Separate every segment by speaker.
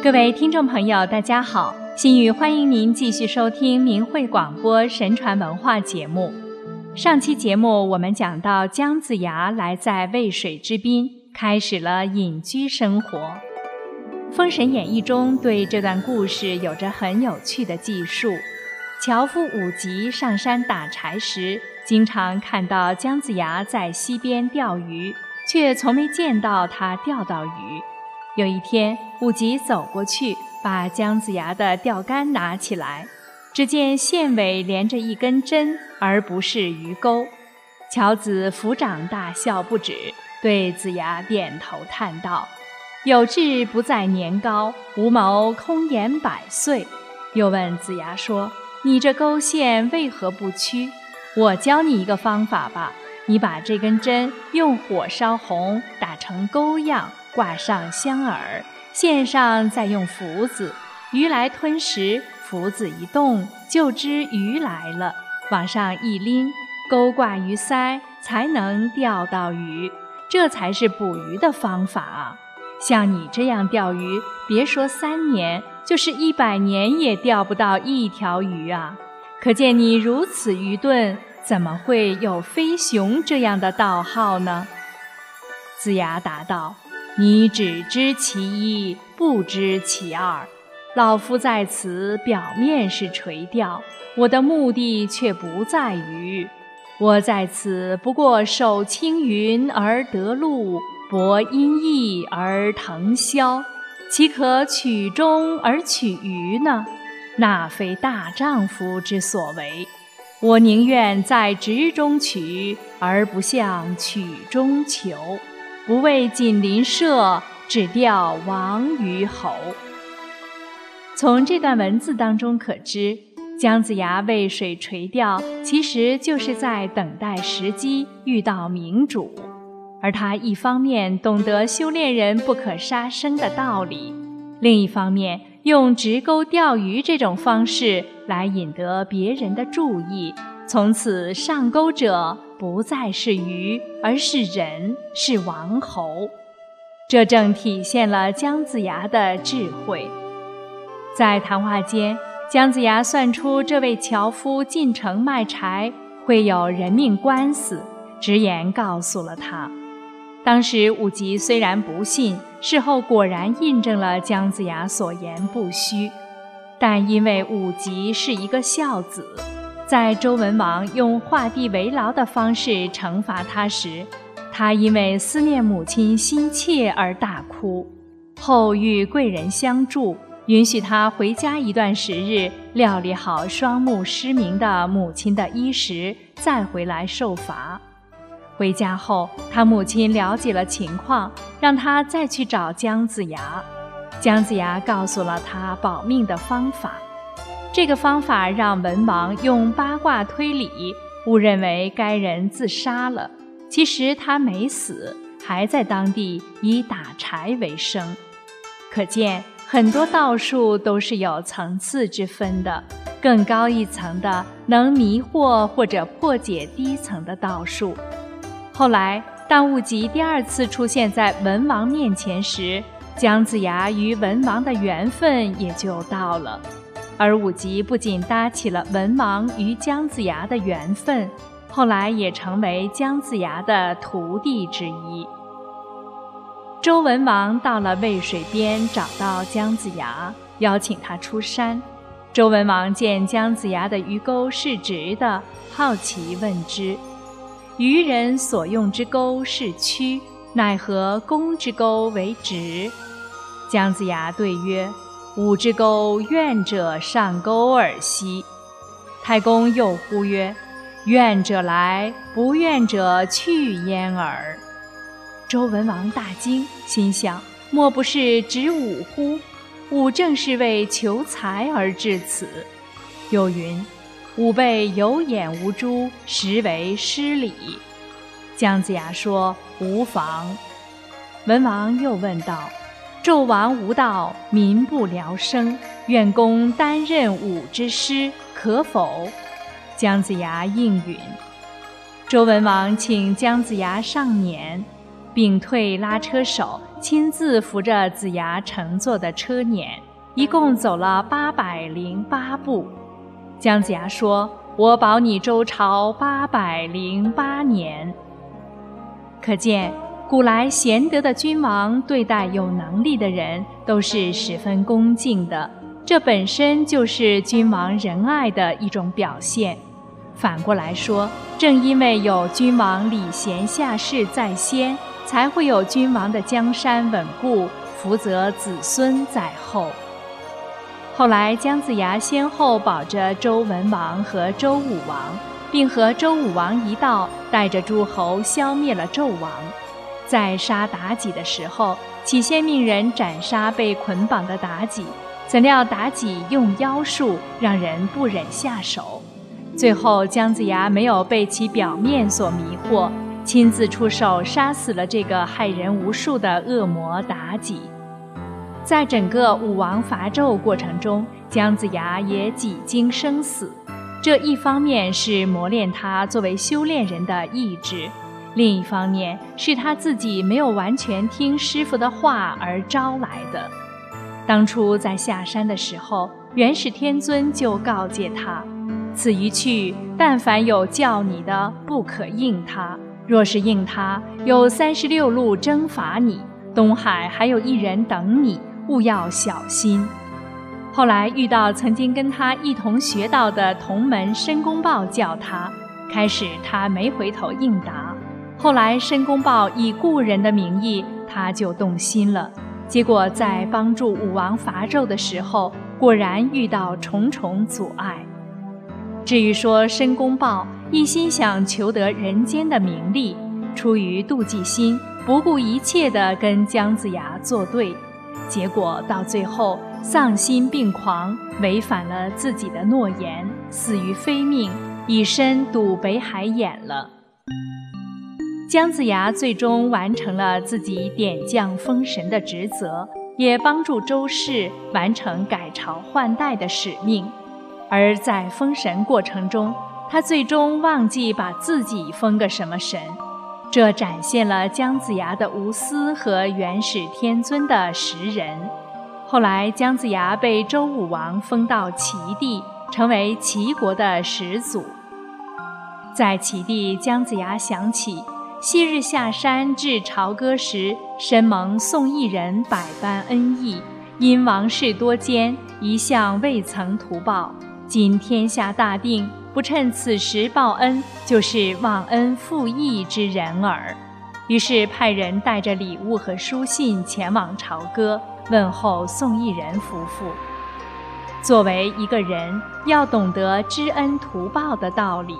Speaker 1: 各位听众朋友，大家好！心雨欢迎您继续收听明慧广播神传文化节目。上期节目我们讲到姜子牙来在渭水之滨，开始了隐居生活。《封神演义》中对这段故事有着很有趣的记述。樵夫武吉上山打柴时，经常看到姜子牙在溪边钓鱼，却从没见到他钓到鱼。有一天，武吉走过去，把姜子牙的钓竿拿起来，只见线尾连着一根针，而不是鱼钩。樵子抚掌大笑不止，对子牙点头叹道：“有志不在年高，无谋空言百岁。”又问子牙说：“你这钩线为何不屈？我教你一个方法吧，你把这根针用火烧红，打成钩样。”挂上香饵，线上再用浮子，鱼来吞食，浮子一动，就知鱼来了。往上一拎，钩挂鱼鳃，才能钓到鱼。这才是捕鱼的方法！像你这样钓鱼，别说三年，就是一百年也钓不到一条鱼啊！可见你如此愚钝，怎么会有飞熊这样的道号呢？子牙答道。你只知其一，不知其二。老夫在此表面是垂钓，我的目的却不在于。我在此不过守青云而得路，博阴翳而腾霄，岂可取中而取鱼呢？那非大丈夫之所为。我宁愿在直中取，而不向曲中求。不为锦鳞舍，只钓王鱼侯。从这段文字当中可知，姜子牙为水垂钓，其实就是在等待时机遇到明主。而他一方面懂得修炼人不可杀生的道理，另一方面用直钩钓鱼这种方式来引得别人的注意，从此上钩者。不再是鱼，而是人，是王侯。这正体现了姜子牙的智慧。在谈话间，姜子牙算出这位樵夫进城卖柴会有人命官司，直言告诉了他。当时武吉虽然不信，事后果然印证了姜子牙所言不虚。但因为武吉是一个孝子。在周文王用画地为牢的方式惩罚他时，他因为思念母亲心切而大哭。后遇贵人相助，允许他回家一段时日，料理好双目失明的母亲的衣食，再回来受罚。回家后，他母亲了解了情况，让他再去找姜子牙。姜子牙告诉了他保命的方法。这个方法让文王用八卦推理，误认为该人自杀了。其实他没死，还在当地以打柴为生。可见很多道术都是有层次之分的，更高一层的能迷惑或者破解低层的道术。后来，当务吉第二次出现在文王面前时，姜子牙与文王的缘分也就到了。而武吉不仅搭起了文王与姜子牙的缘分，后来也成为姜子牙的徒弟之一。周文王到了渭水边，找到姜子牙，邀请他出山。周文王见姜子牙的鱼钩是直的，好奇问之：“渔人所用之钩是曲，奈何公之钩为直？”姜子牙对曰。吾之钩，愿者上钩而息。太公又呼曰：“愿者来，不愿者去焉耳。”周文王大惊，心想：莫不是指吾乎？吾正是为求财而至此。又云：“吾辈有眼无珠，实为失礼。”姜子牙说：“无妨。”文王又问道。纣王无道，民不聊生。愿公担任武之师，可否？姜子牙应允。周文王请姜子牙上辇，并退拉车手，亲自扶着子牙乘坐的车辇，一共走了八百零八步。姜子牙说：“我保你周朝八百零八年。”可见，古来贤德的君王对待有能力的人都是十分恭敬的，这本身就是君王仁爱的一种表现。反过来说，正因为有君王礼贤下士在先，才会有君王的江山稳固，福泽子孙在后。后来，姜子牙先后保着周文王和周武王，并和周武王一道带着诸侯消灭了纣王。在杀妲己的时候，起先命人斩杀被捆绑的妲己，怎料妲己用妖术，让人不忍下手。最后，姜子牙没有被其表面所迷惑，亲自出手杀死了这个害人无数的恶魔妲己。在整个武王伐纣过程中，姜子牙也几经生死。这一方面是磨练他作为修炼人的意志，另一方面是他自己没有完全听师傅的话而招来的。当初在下山的时候，元始天尊就告诫他。此一去，但凡有叫你的，不可应他；若是应他，有三十六路征伐你。东海还有一人等你，务要小心。后来遇到曾经跟他一同学到的同门申公豹叫他，开始他没回头应答。后来申公豹以故人的名义，他就动心了。结果在帮助武王伐纣的时候，果然遇到重重阻碍。至于说申公豹一心想求得人间的名利，出于妒忌心，不顾一切地跟姜子牙作对，结果到最后丧心病狂，违反了自己的诺言，死于非命，以身堵北海眼了。姜子牙最终完成了自己点将封神的职责，也帮助周氏完成改朝换代的使命。而在封神过程中，他最终忘记把自己封个什么神，这展现了姜子牙的无私和元始天尊的识人。后来，姜子牙被周武王封到齐地，成为齐国的始祖。在齐地，姜子牙想起昔日下山至朝歌时，深蒙宋义人百般恩义，因王事多艰，一向未曾图报。今天下大定，不趁此时报恩，就是忘恩负义之人耳。于是派人带着礼物和书信前往朝歌，问候宋义人夫妇。作为一个人，要懂得知恩图报的道理。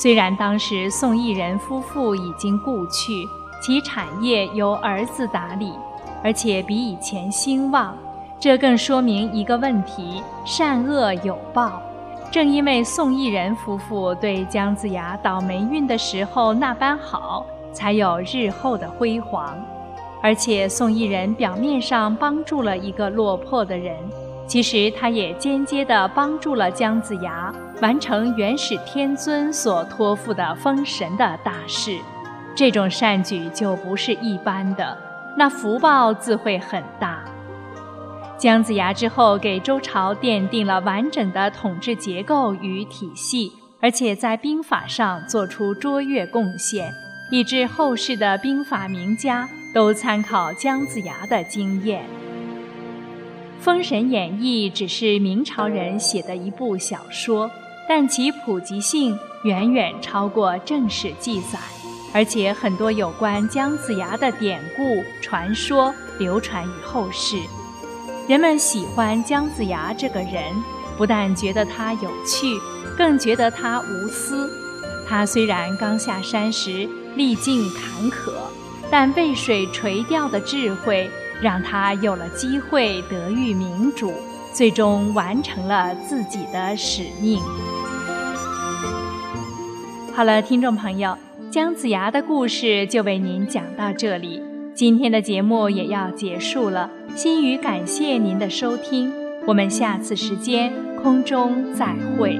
Speaker 1: 虽然当时宋义人夫妇已经故去，其产业由儿子打理，而且比以前兴旺。这更说明一个问题：善恶有报。正因为宋义人夫妇对姜子牙倒霉运的时候那般好，才有日后的辉煌。而且宋义人表面上帮助了一个落魄的人，其实他也间接地帮助了姜子牙完成元始天尊所托付的封神的大事。这种善举就不是一般的，那福报自会很大。姜子牙之后，给周朝奠定了完整的统治结构与体系，而且在兵法上做出卓越贡献，以致后世的兵法名家都参考姜子牙的经验。《封神演义》只是明朝人写的一部小说，但其普及性远远超过正史记载，而且很多有关姜子牙的典故传说流传于后世。人们喜欢姜子牙这个人，不但觉得他有趣，更觉得他无私。他虽然刚下山时历尽坎坷，但被水垂钓的智慧，让他有了机会得遇明主，最终完成了自己的使命。好了，听众朋友，姜子牙的故事就为您讲到这里。今天的节目也要结束了，心语感谢您的收听，我们下次时间空中再会。